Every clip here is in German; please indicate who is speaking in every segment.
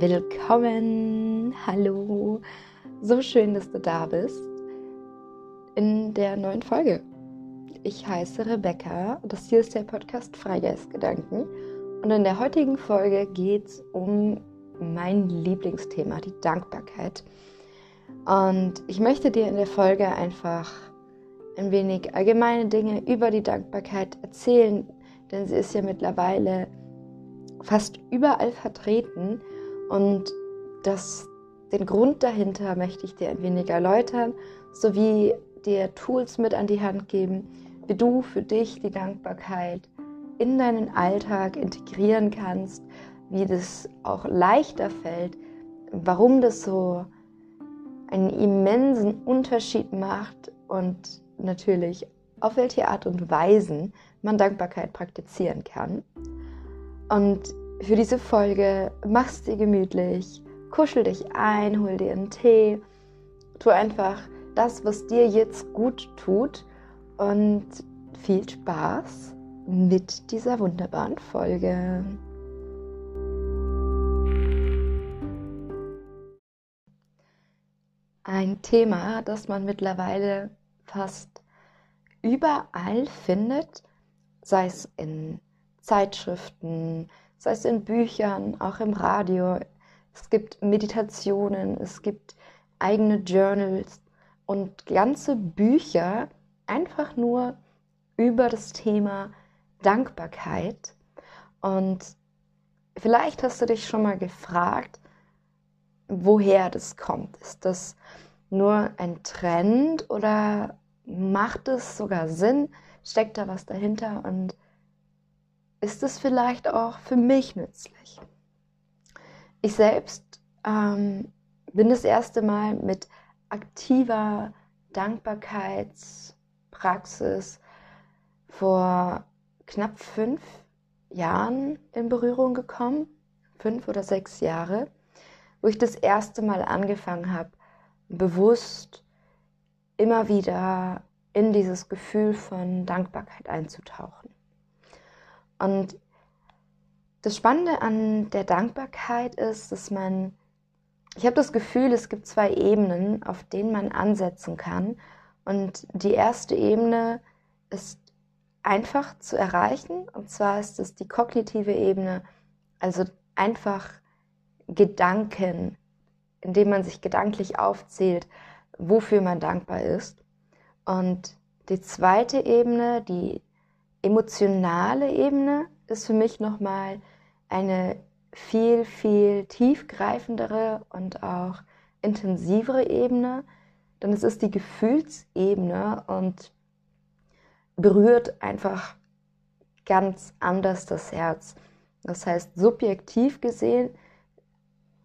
Speaker 1: Willkommen, hallo, so schön, dass du da bist. In der neuen Folge. Ich heiße Rebecca, das hier ist der Podcast Freigeistgedanken. Und in der heutigen Folge geht es um mein Lieblingsthema, die Dankbarkeit. Und ich möchte dir in der Folge einfach ein wenig allgemeine Dinge über die Dankbarkeit erzählen, denn sie ist ja mittlerweile fast überall vertreten und das, den Grund dahinter möchte ich dir ein wenig erläutern, sowie dir Tools mit an die Hand geben, wie du für dich die Dankbarkeit in deinen Alltag integrieren kannst, wie das auch leichter fällt, warum das so einen immensen Unterschied macht und natürlich auf welche Art und Weisen man Dankbarkeit praktizieren kann. Und für diese Folge machst dir gemütlich, kuschel dich ein, hol dir einen Tee, tu einfach das, was dir jetzt gut tut und viel Spaß mit dieser wunderbaren Folge. Ein Thema, das man mittlerweile fast überall findet, sei es in Zeitschriften, sei es in Büchern, auch im Radio. Es gibt Meditationen, es gibt eigene Journals und ganze Bücher einfach nur über das Thema Dankbarkeit. Und vielleicht hast du dich schon mal gefragt, woher das kommt. Ist das nur ein Trend oder macht es sogar Sinn? Steckt da was dahinter? Und ist es vielleicht auch für mich nützlich. Ich selbst ähm, bin das erste Mal mit aktiver Dankbarkeitspraxis vor knapp fünf Jahren in Berührung gekommen, fünf oder sechs Jahre, wo ich das erste Mal angefangen habe, bewusst immer wieder in dieses Gefühl von Dankbarkeit einzutauchen. Und das Spannende an der Dankbarkeit ist, dass man, ich habe das Gefühl, es gibt zwei Ebenen, auf denen man ansetzen kann. Und die erste Ebene ist einfach zu erreichen. Und zwar ist es die kognitive Ebene, also einfach Gedanken, indem man sich gedanklich aufzählt, wofür man dankbar ist. Und die zweite Ebene, die emotionale Ebene ist für mich nochmal eine viel, viel tiefgreifendere und auch intensivere Ebene, denn es ist die Gefühlsebene und berührt einfach ganz anders das Herz. Das heißt, subjektiv gesehen,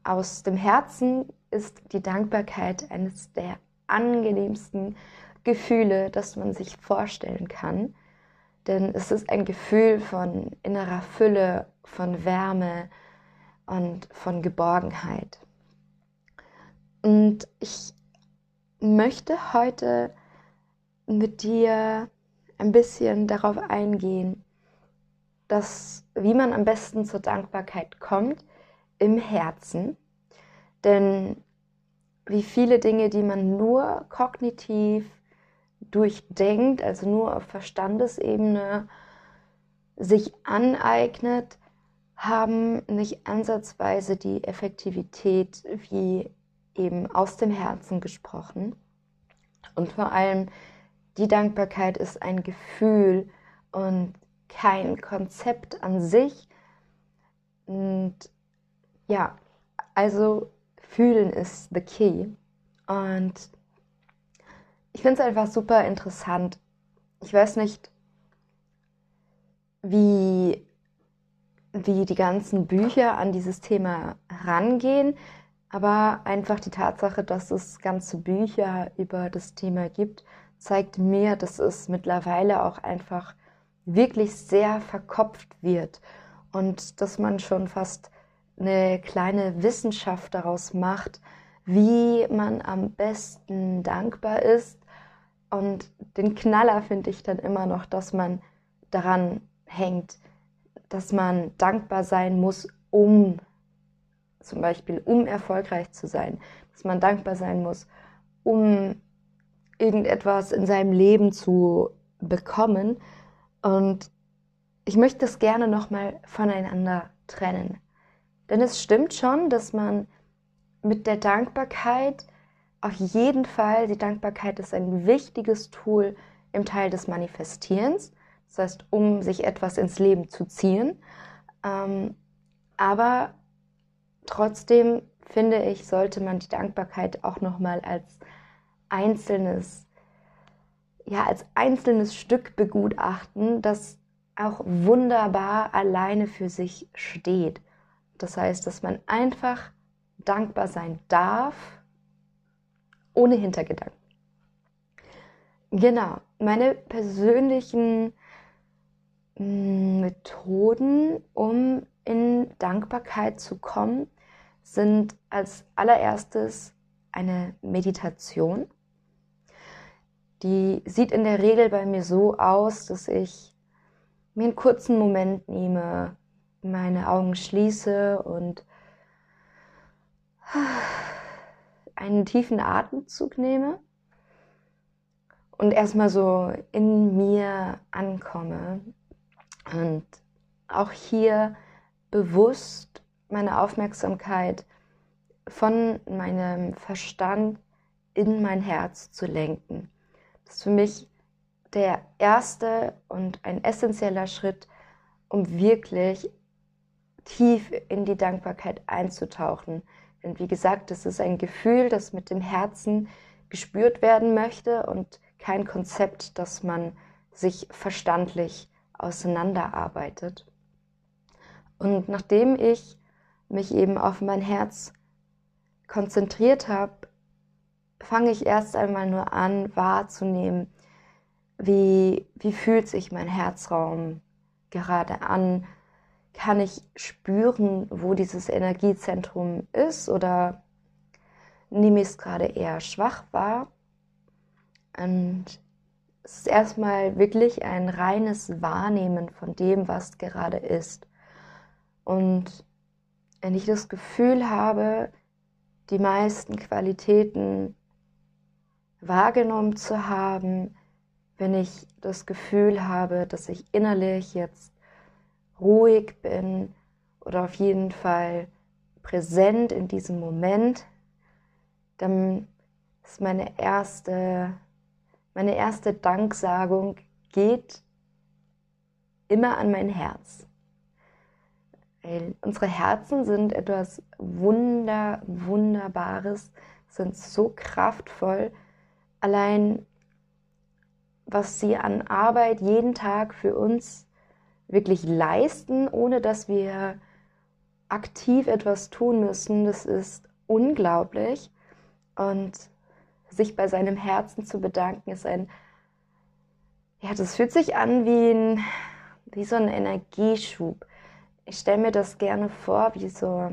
Speaker 1: aus dem Herzen ist die Dankbarkeit eines der angenehmsten Gefühle, das man sich vorstellen kann. Denn es ist ein Gefühl von innerer Fülle, von Wärme und von Geborgenheit. Und ich möchte heute mit dir ein bisschen darauf eingehen, dass wie man am besten zur Dankbarkeit kommt im Herzen. Denn wie viele Dinge, die man nur kognitiv durchdenkt, also nur auf Verstandesebene sich aneignet, haben nicht ansatzweise die Effektivität wie eben aus dem Herzen gesprochen. Und vor allem die Dankbarkeit ist ein Gefühl und kein Konzept an sich. Und ja, also fühlen ist the key. Und ich finde es einfach super interessant. Ich weiß nicht, wie, wie die ganzen Bücher an dieses Thema rangehen, aber einfach die Tatsache, dass es ganze Bücher über das Thema gibt, zeigt mir, dass es mittlerweile auch einfach wirklich sehr verkopft wird und dass man schon fast eine kleine Wissenschaft daraus macht, wie man am besten dankbar ist und den Knaller finde ich dann immer noch, dass man daran hängt, dass man dankbar sein muss, um zum Beispiel um erfolgreich zu sein, dass man dankbar sein muss, um irgendetwas in seinem Leben zu bekommen. Und ich möchte das gerne nochmal voneinander trennen. Denn es stimmt schon, dass man mit der Dankbarkeit auf jeden Fall, die Dankbarkeit ist ein wichtiges Tool im Teil des Manifestierens, das heißt, um sich etwas ins Leben zu ziehen. Ähm, aber trotzdem finde ich, sollte man die Dankbarkeit auch nochmal als einzelnes, ja, als einzelnes Stück begutachten, das auch wunderbar alleine für sich steht. Das heißt, dass man einfach dankbar sein darf, ohne Hintergedanken. Genau, meine persönlichen mm, Methoden, um in Dankbarkeit zu kommen, sind als allererstes eine Meditation. Die sieht in der Regel bei mir so aus, dass ich mir einen kurzen Moment nehme, meine Augen schließe und einen tiefen Atemzug nehme und erstmal so in mir ankomme und auch hier bewusst meine Aufmerksamkeit von meinem Verstand in mein Herz zu lenken. Das ist für mich der erste und ein essentieller Schritt, um wirklich tief in die Dankbarkeit einzutauchen. Denn wie gesagt, es ist ein Gefühl, das mit dem Herzen gespürt werden möchte und kein Konzept, das man sich verstandlich auseinanderarbeitet. Und nachdem ich mich eben auf mein Herz konzentriert habe, fange ich erst einmal nur an wahrzunehmen, wie, wie fühlt sich mein Herzraum gerade an, kann ich spüren, wo dieses Energiezentrum ist oder nehme ich es gerade eher schwach wahr? Und es ist erstmal wirklich ein reines Wahrnehmen von dem, was gerade ist. Und wenn ich das Gefühl habe, die meisten Qualitäten wahrgenommen zu haben, wenn ich das Gefühl habe, dass ich innerlich jetzt ruhig bin oder auf jeden Fall präsent in diesem Moment, dann ist meine erste, meine erste Danksagung geht immer an mein Herz. Weil unsere Herzen sind etwas Wunder, Wunderbares, sind so kraftvoll. Allein was sie an Arbeit jeden Tag für uns wirklich leisten, ohne dass wir aktiv etwas tun müssen, das ist unglaublich. Und sich bei seinem Herzen zu bedanken, ist ein, ja, das fühlt sich an wie, ein, wie so ein Energieschub. Ich stelle mir das gerne vor, wie so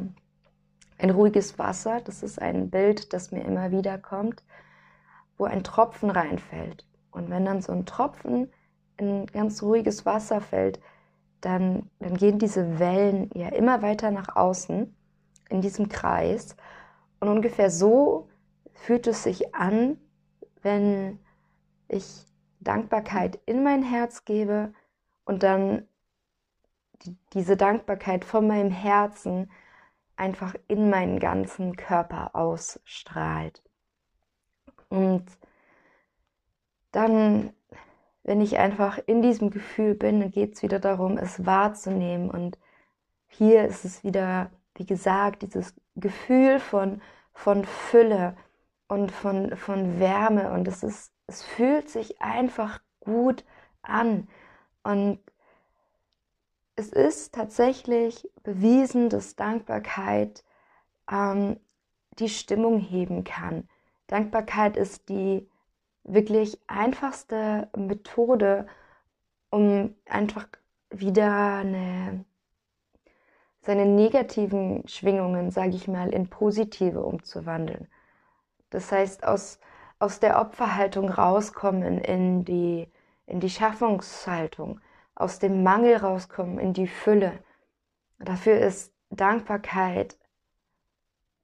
Speaker 1: ein ruhiges Wasser. Das ist ein Bild, das mir immer wieder kommt, wo ein Tropfen reinfällt. Und wenn dann so ein Tropfen in ganz ruhiges Wasser fällt, dann, dann gehen diese Wellen ja immer weiter nach außen in diesem Kreis. Und ungefähr so fühlt es sich an, wenn ich Dankbarkeit in mein Herz gebe und dann die, diese Dankbarkeit von meinem Herzen einfach in meinen ganzen Körper ausstrahlt. Und dann wenn ich einfach in diesem Gefühl bin, dann geht es wieder darum, es wahrzunehmen. Und hier ist es wieder, wie gesagt, dieses Gefühl von, von Fülle und von, von Wärme. Und es, ist, es fühlt sich einfach gut an. Und es ist tatsächlich bewiesen, dass Dankbarkeit ähm, die Stimmung heben kann. Dankbarkeit ist die wirklich einfachste Methode, um einfach wieder eine, seine negativen Schwingungen, sage ich mal, in positive umzuwandeln. Das heißt, aus, aus der Opferhaltung rauskommen in die, in die Schaffungshaltung, aus dem Mangel rauskommen in die Fülle. Dafür ist Dankbarkeit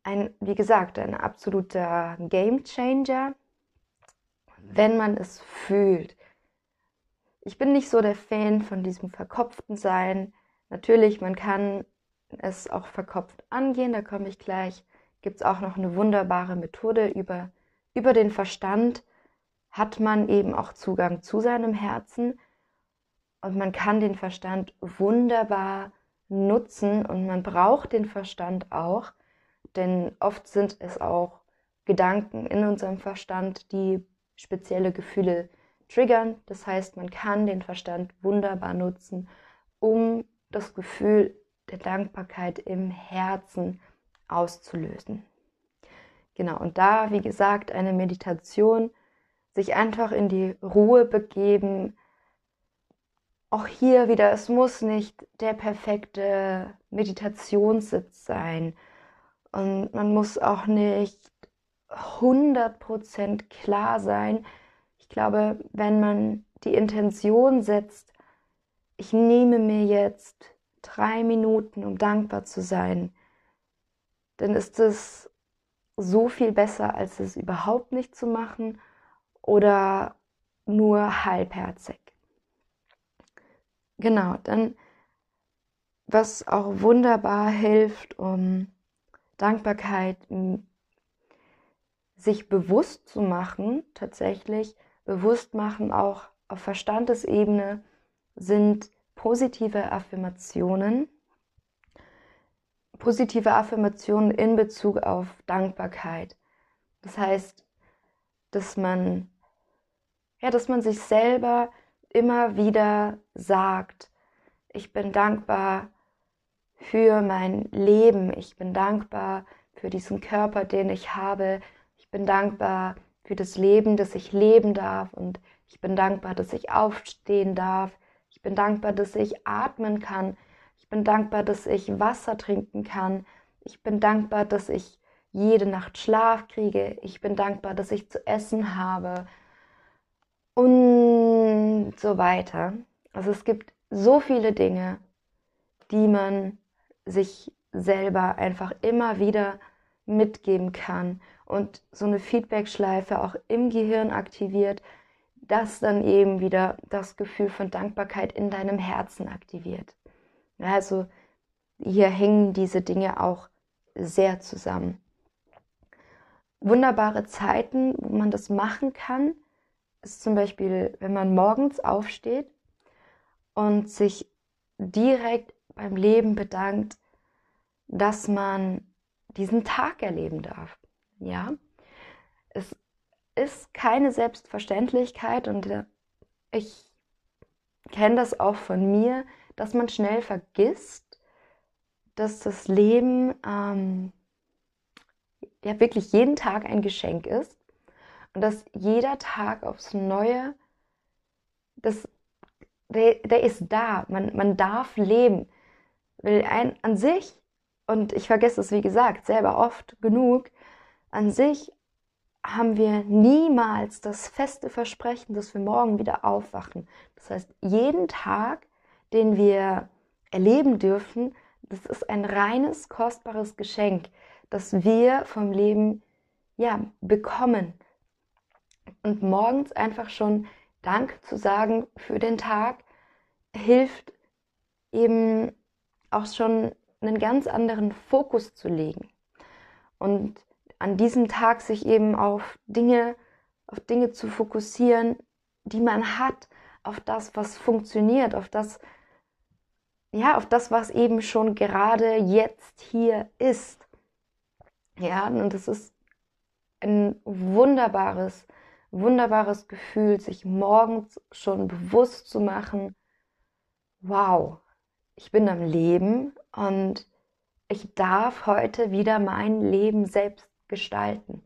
Speaker 1: ein, wie gesagt, ein absoluter Game Changer, wenn man es fühlt. Ich bin nicht so der Fan von diesem verkopften Sein. Natürlich, man kann es auch verkopft angehen, da komme ich gleich. Gibt es auch noch eine wunderbare Methode über, über den Verstand, hat man eben auch Zugang zu seinem Herzen und man kann den Verstand wunderbar nutzen und man braucht den Verstand auch, denn oft sind es auch Gedanken in unserem Verstand, die spezielle Gefühle triggern. Das heißt, man kann den Verstand wunderbar nutzen, um das Gefühl der Dankbarkeit im Herzen auszulösen. Genau, und da, wie gesagt, eine Meditation, sich einfach in die Ruhe begeben. Auch hier wieder, es muss nicht der perfekte Meditationssitz sein. Und man muss auch nicht 100% klar sein. Ich glaube, wenn man die Intention setzt, ich nehme mir jetzt drei Minuten, um dankbar zu sein, dann ist es so viel besser, als es überhaupt nicht zu machen oder nur halbherzig. Genau, dann was auch wunderbar hilft, um Dankbarkeit sich bewusst zu machen, tatsächlich bewusst machen, auch auf Verstandesebene, sind positive Affirmationen. Positive Affirmationen in Bezug auf Dankbarkeit. Das heißt, dass man, ja, dass man sich selber immer wieder sagt, ich bin dankbar für mein Leben, ich bin dankbar für diesen Körper, den ich habe, ich bin dankbar für das Leben, das ich leben darf und ich bin dankbar, dass ich aufstehen darf, ich bin dankbar, dass ich atmen kann. Ich bin dankbar, dass ich Wasser trinken kann. Ich bin dankbar, dass ich jede Nacht Schlaf kriege. Ich bin dankbar, dass ich zu essen habe. Und so weiter. Also es gibt so viele Dinge, die man sich selber einfach immer wieder mitgeben kann und so eine Feedback-Schleife auch im Gehirn aktiviert, das dann eben wieder das Gefühl von Dankbarkeit in deinem Herzen aktiviert. Also hier hängen diese Dinge auch sehr zusammen. Wunderbare Zeiten, wo man das machen kann, ist zum Beispiel, wenn man morgens aufsteht und sich direkt beim Leben bedankt, dass man diesen Tag erleben darf. Ja, es ist keine Selbstverständlichkeit und äh, ich kenne das auch von mir, dass man schnell vergisst, dass das Leben ähm, ja wirklich jeden Tag ein Geschenk ist und dass jeder Tag aufs Neue, das, der, der ist da, man, man darf leben. Weil ein, an sich, und ich vergesse es wie gesagt selber oft genug, an sich haben wir niemals das feste Versprechen, dass wir morgen wieder aufwachen. Das heißt, jeden Tag, den wir erleben dürfen, das ist ein reines, kostbares Geschenk, das wir vom Leben ja, bekommen. Und morgens einfach schon Dank zu sagen für den Tag hilft eben auch schon einen ganz anderen Fokus zu legen. Und an diesem Tag sich eben auf Dinge, auf Dinge zu fokussieren, die man hat, auf das, was funktioniert, auf das, ja, auf das, was eben schon gerade jetzt hier ist. Ja, und das ist ein wunderbares, wunderbares Gefühl, sich morgens schon bewusst zu machen, wow, ich bin am Leben und ich darf heute wieder mein Leben selbst gestalten.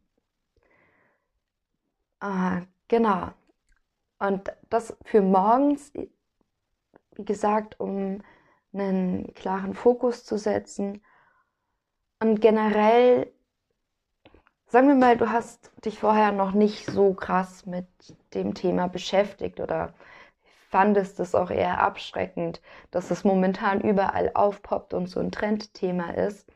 Speaker 1: Äh, genau. Und das für morgens, wie gesagt, um einen klaren Fokus zu setzen. Und generell, sagen wir mal, du hast dich vorher noch nicht so krass mit dem Thema beschäftigt oder fandest es auch eher abschreckend, dass es momentan überall aufpoppt und so ein Trendthema ist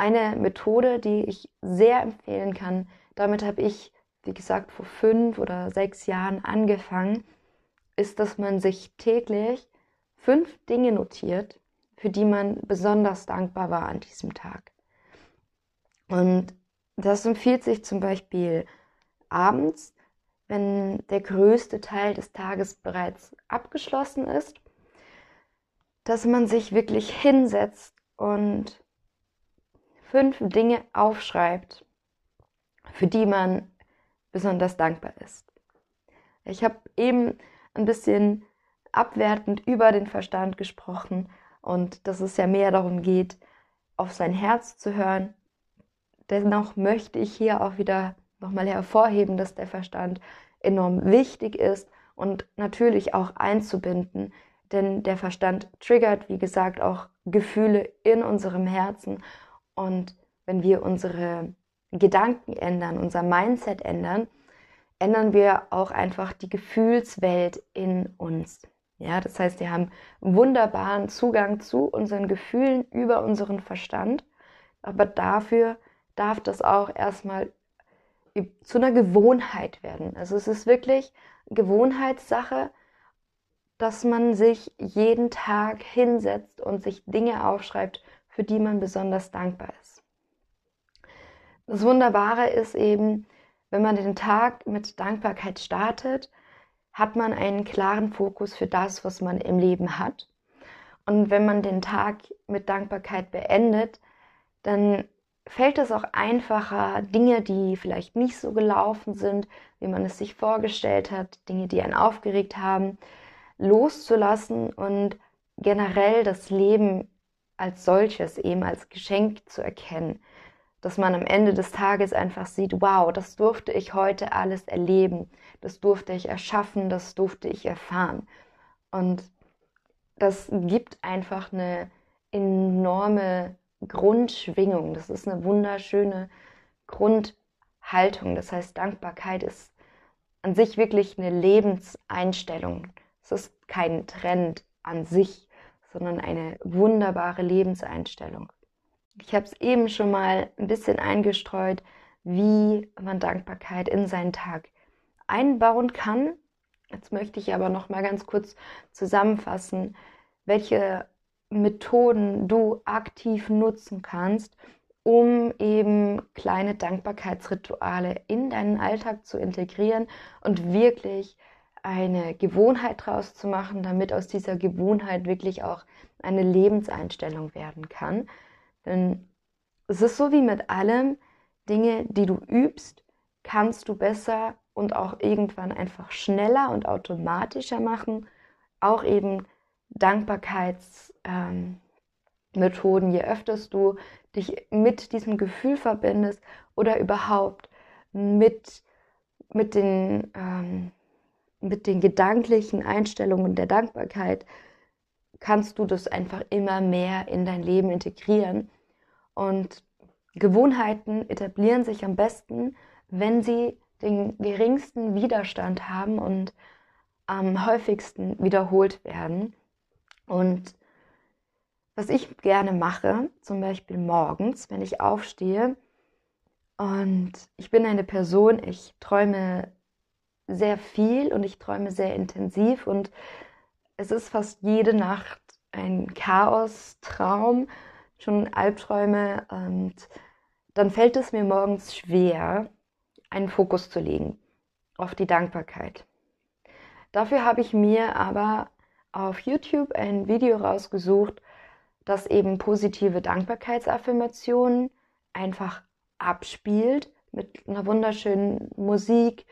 Speaker 1: eine Methode, die ich sehr empfehlen kann. Damit habe ich, wie gesagt, vor fünf oder sechs Jahren angefangen, ist, dass man sich täglich fünf Dinge notiert, für die man besonders dankbar war an diesem Tag. Und das empfiehlt sich zum Beispiel abends, wenn der größte Teil des Tages bereits abgeschlossen ist, dass man sich wirklich hinsetzt und fünf Dinge aufschreibt, für die man besonders dankbar ist. Ich habe eben ein bisschen abwertend über den Verstand gesprochen und dass es ja mehr darum geht, auf sein Herz zu hören. Dennoch möchte ich hier auch wieder nochmal hervorheben, dass der Verstand enorm wichtig ist und natürlich auch einzubinden, denn der Verstand triggert, wie gesagt, auch Gefühle in unserem Herzen und wenn wir unsere Gedanken ändern, unser Mindset ändern, ändern wir auch einfach die Gefühlswelt in uns. Ja, das heißt, wir haben wunderbaren Zugang zu unseren Gefühlen über unseren Verstand, aber dafür darf das auch erstmal zu einer Gewohnheit werden. Also es ist wirklich Gewohnheitssache, dass man sich jeden Tag hinsetzt und sich Dinge aufschreibt, für die man besonders dankbar ist. Das Wunderbare ist eben, wenn man den Tag mit Dankbarkeit startet, hat man einen klaren Fokus für das, was man im Leben hat. Und wenn man den Tag mit Dankbarkeit beendet, dann fällt es auch einfacher, Dinge, die vielleicht nicht so gelaufen sind, wie man es sich vorgestellt hat, Dinge, die einen aufgeregt haben, loszulassen und generell das Leben als solches eben als Geschenk zu erkennen. Dass man am Ende des Tages einfach sieht, wow, das durfte ich heute alles erleben, das durfte ich erschaffen, das durfte ich erfahren. Und das gibt einfach eine enorme Grundschwingung. Das ist eine wunderschöne Grundhaltung. Das heißt, Dankbarkeit ist an sich wirklich eine Lebenseinstellung. Es ist kein Trend an sich, sondern eine wunderbare Lebenseinstellung. Ich habe es eben schon mal ein bisschen eingestreut, wie man Dankbarkeit in seinen Tag einbauen kann. Jetzt möchte ich aber noch mal ganz kurz zusammenfassen, welche Methoden du aktiv nutzen kannst, um eben kleine Dankbarkeitsrituale in deinen Alltag zu integrieren und wirklich eine Gewohnheit draus zu machen, damit aus dieser Gewohnheit wirklich auch eine Lebenseinstellung werden kann. Denn es ist so wie mit allem, Dinge, die du übst, kannst du besser und auch irgendwann einfach schneller und automatischer machen. Auch eben Dankbarkeitsmethoden, ähm, je öfter du dich mit diesem Gefühl verbindest oder überhaupt mit, mit den ähm, mit den gedanklichen Einstellungen der Dankbarkeit kannst du das einfach immer mehr in dein Leben integrieren. Und Gewohnheiten etablieren sich am besten, wenn sie den geringsten Widerstand haben und am häufigsten wiederholt werden. Und was ich gerne mache, zum Beispiel morgens, wenn ich aufstehe, und ich bin eine Person, ich träume sehr viel und ich träume sehr intensiv und es ist fast jede Nacht ein Chaos-Traum, schon Albträume und dann fällt es mir morgens schwer, einen Fokus zu legen auf die Dankbarkeit. Dafür habe ich mir aber auf YouTube ein Video rausgesucht, das eben positive Dankbarkeitsaffirmationen einfach abspielt mit einer wunderschönen Musik,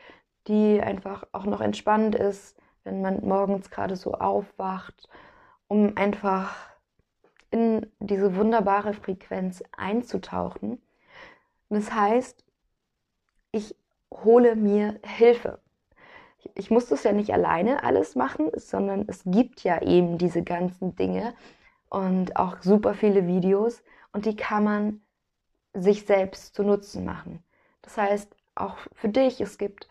Speaker 1: die einfach auch noch entspannt ist, wenn man morgens gerade so aufwacht, um einfach in diese wunderbare Frequenz einzutauchen. das heißt, ich hole mir Hilfe. Ich muss das ja nicht alleine alles machen, sondern es gibt ja eben diese ganzen Dinge und auch super viele Videos und die kann man sich selbst zu Nutzen machen. Das heißt, auch für dich, es gibt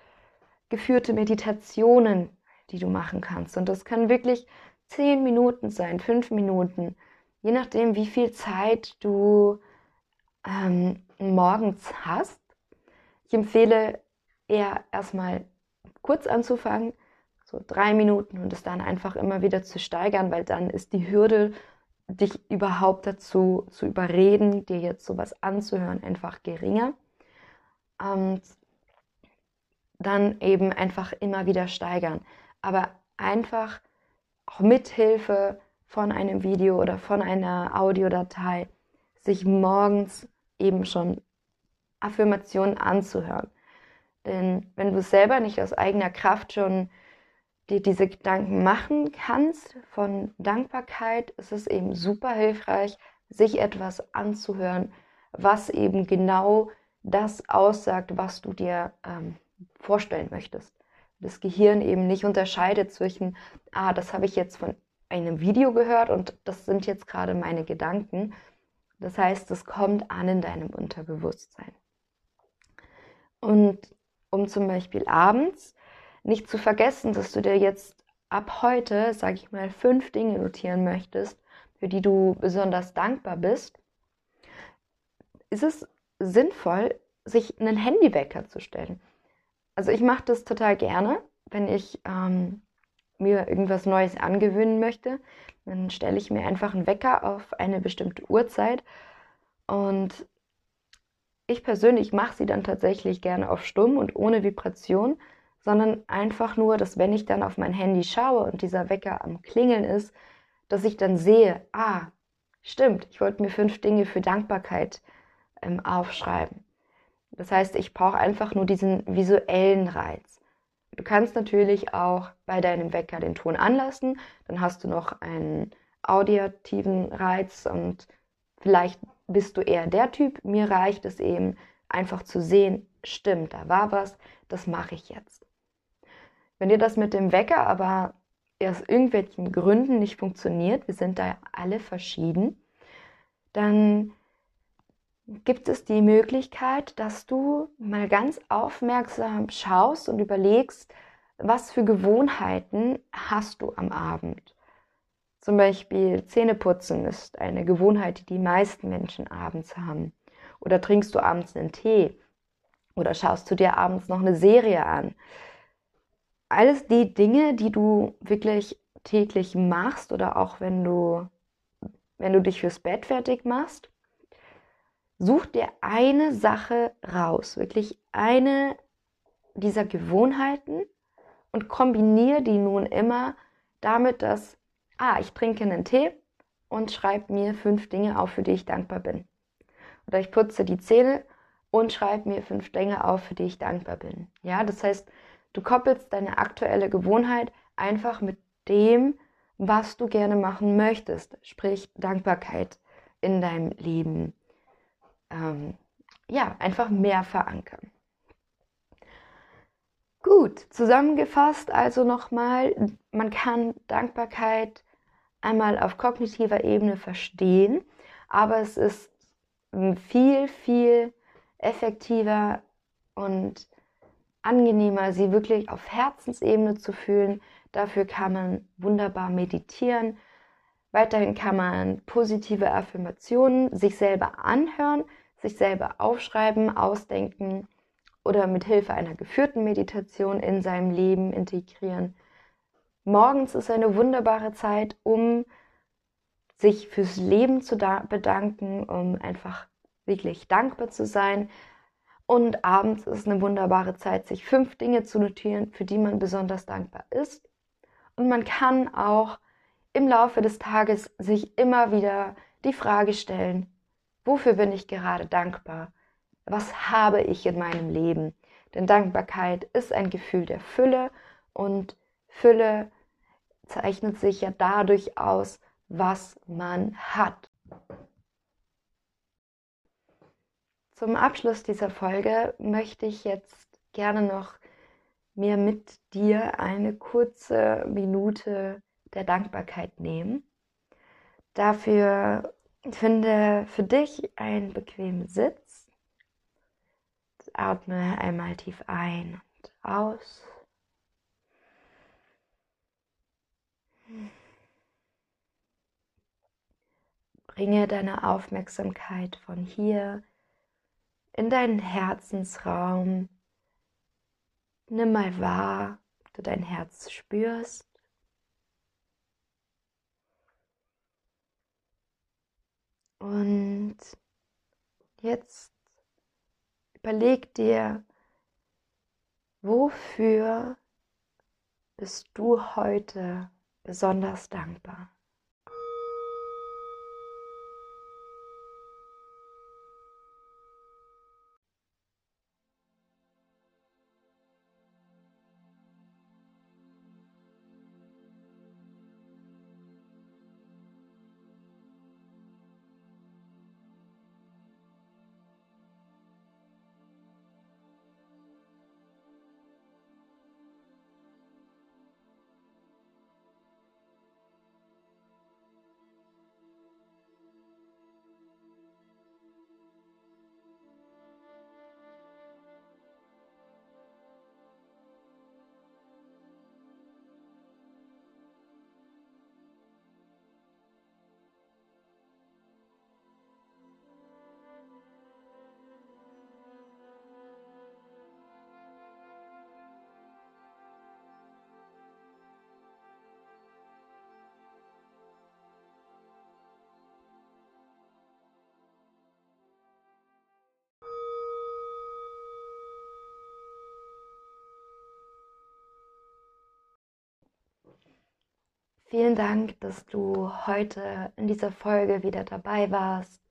Speaker 1: geführte Meditationen, die du machen kannst. Und das können wirklich zehn Minuten sein, fünf Minuten, je nachdem, wie viel Zeit du ähm, morgens hast. Ich empfehle eher erstmal kurz anzufangen, so drei Minuten und es dann einfach immer wieder zu steigern, weil dann ist die Hürde, dich überhaupt dazu zu überreden, dir jetzt sowas anzuhören, einfach geringer. Und dann eben einfach immer wieder steigern. Aber einfach auch mithilfe von einem Video oder von einer Audiodatei sich morgens eben schon Affirmationen anzuhören. Denn wenn du selber nicht aus eigener Kraft schon dir diese Gedanken machen kannst von Dankbarkeit, ist es eben super hilfreich, sich etwas anzuhören, was eben genau das aussagt, was du dir ähm, vorstellen möchtest. Das Gehirn eben nicht unterscheidet zwischen, ah, das habe ich jetzt von einem Video gehört und das sind jetzt gerade meine Gedanken. Das heißt, es kommt an in deinem Unterbewusstsein. Und um zum Beispiel abends nicht zu vergessen, dass du dir jetzt ab heute, sage ich mal, fünf Dinge notieren möchtest, für die du besonders dankbar bist, ist es sinnvoll, sich einen Handywecker zu stellen. Also ich mache das total gerne, wenn ich ähm, mir irgendwas Neues angewöhnen möchte. Dann stelle ich mir einfach einen Wecker auf eine bestimmte Uhrzeit und ich persönlich mache sie dann tatsächlich gerne auf stumm und ohne Vibration, sondern einfach nur, dass wenn ich dann auf mein Handy schaue und dieser Wecker am Klingeln ist, dass ich dann sehe, ah, stimmt, ich wollte mir fünf Dinge für Dankbarkeit ähm, aufschreiben. Das heißt, ich brauche einfach nur diesen visuellen Reiz. Du kannst natürlich auch bei deinem Wecker den Ton anlassen, dann hast du noch einen auditiven Reiz und vielleicht bist du eher der Typ. Mir reicht es eben einfach zu sehen, stimmt, da war was, das mache ich jetzt. Wenn dir das mit dem Wecker aber aus irgendwelchen Gründen nicht funktioniert, wir sind da alle verschieden, dann gibt es die Möglichkeit, dass du mal ganz aufmerksam schaust und überlegst, was für Gewohnheiten hast du am Abend. Zum Beispiel Zähneputzen ist eine Gewohnheit, die die meisten Menschen abends haben. Oder trinkst du abends einen Tee? Oder schaust du dir abends noch eine Serie an? Alles die Dinge, die du wirklich täglich machst oder auch wenn du, wenn du dich fürs Bett fertig machst, Such dir eine Sache raus, wirklich eine dieser Gewohnheiten und kombiniere die nun immer damit, dass, ah, ich trinke einen Tee und schreibe mir fünf Dinge auf, für die ich dankbar bin. Oder ich putze die Zähne und schreibe mir fünf Dinge auf, für die ich dankbar bin. Ja, das heißt, du koppelst deine aktuelle Gewohnheit einfach mit dem, was du gerne machen möchtest, sprich Dankbarkeit in deinem Leben ähm, ja, einfach mehr verankern. Gut, zusammengefasst also nochmal, man kann Dankbarkeit einmal auf kognitiver Ebene verstehen, aber es ist viel, viel effektiver und angenehmer, sie wirklich auf Herzensebene zu fühlen. Dafür kann man wunderbar meditieren. Weiterhin kann man positive Affirmationen sich selber anhören, sich selber aufschreiben, ausdenken oder mit Hilfe einer geführten Meditation in seinem Leben integrieren. Morgens ist eine wunderbare Zeit, um sich fürs Leben zu bedanken, um einfach wirklich dankbar zu sein. Und abends ist eine wunderbare Zeit, sich fünf Dinge zu notieren, für die man besonders dankbar ist. Und man kann auch im Laufe des Tages sich immer wieder die Frage stellen, Wofür bin ich gerade dankbar? Was habe ich in meinem Leben? Denn Dankbarkeit ist ein Gefühl der Fülle und Fülle zeichnet sich ja dadurch aus, was man hat. Zum Abschluss dieser Folge möchte ich jetzt gerne noch mir mit dir eine kurze Minute der Dankbarkeit nehmen. Dafür Finde für dich einen bequemen Sitz. Atme einmal tief ein und aus. Bringe deine Aufmerksamkeit von hier in deinen Herzensraum. Nimm mal wahr, ob du dein Herz spürst. Und jetzt überleg dir, wofür bist du heute besonders dankbar? Vielen Dank, dass du heute in dieser Folge wieder dabei warst,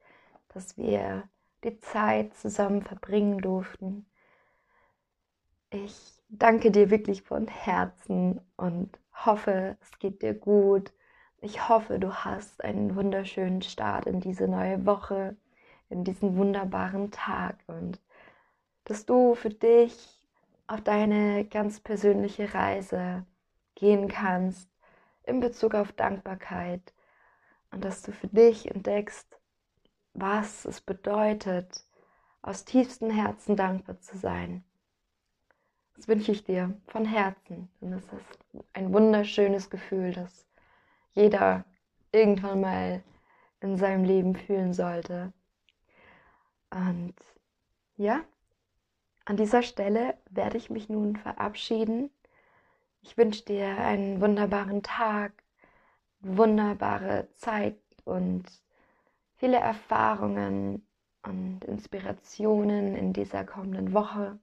Speaker 1: dass wir die Zeit zusammen verbringen durften. Ich danke dir wirklich von Herzen und hoffe, es geht dir gut. Ich hoffe, du hast einen wunderschönen Start in diese neue Woche, in diesen wunderbaren Tag und dass du für dich auf deine ganz persönliche Reise gehen kannst in Bezug auf Dankbarkeit und dass du für dich entdeckst, was es bedeutet, aus tiefstem Herzen dankbar zu sein. Das wünsche ich dir von Herzen. Und es ist ein wunderschönes Gefühl, das jeder irgendwann mal in seinem Leben fühlen sollte. Und ja, an dieser Stelle werde ich mich nun verabschieden ich wünsche dir einen wunderbaren Tag, wunderbare Zeit und viele Erfahrungen und Inspirationen in dieser kommenden Woche.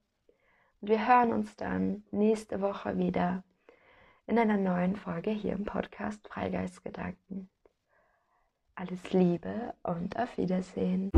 Speaker 1: Und wir hören uns dann nächste Woche wieder in einer neuen Folge hier im Podcast Freigeistgedanken. Alles Liebe und auf Wiedersehen.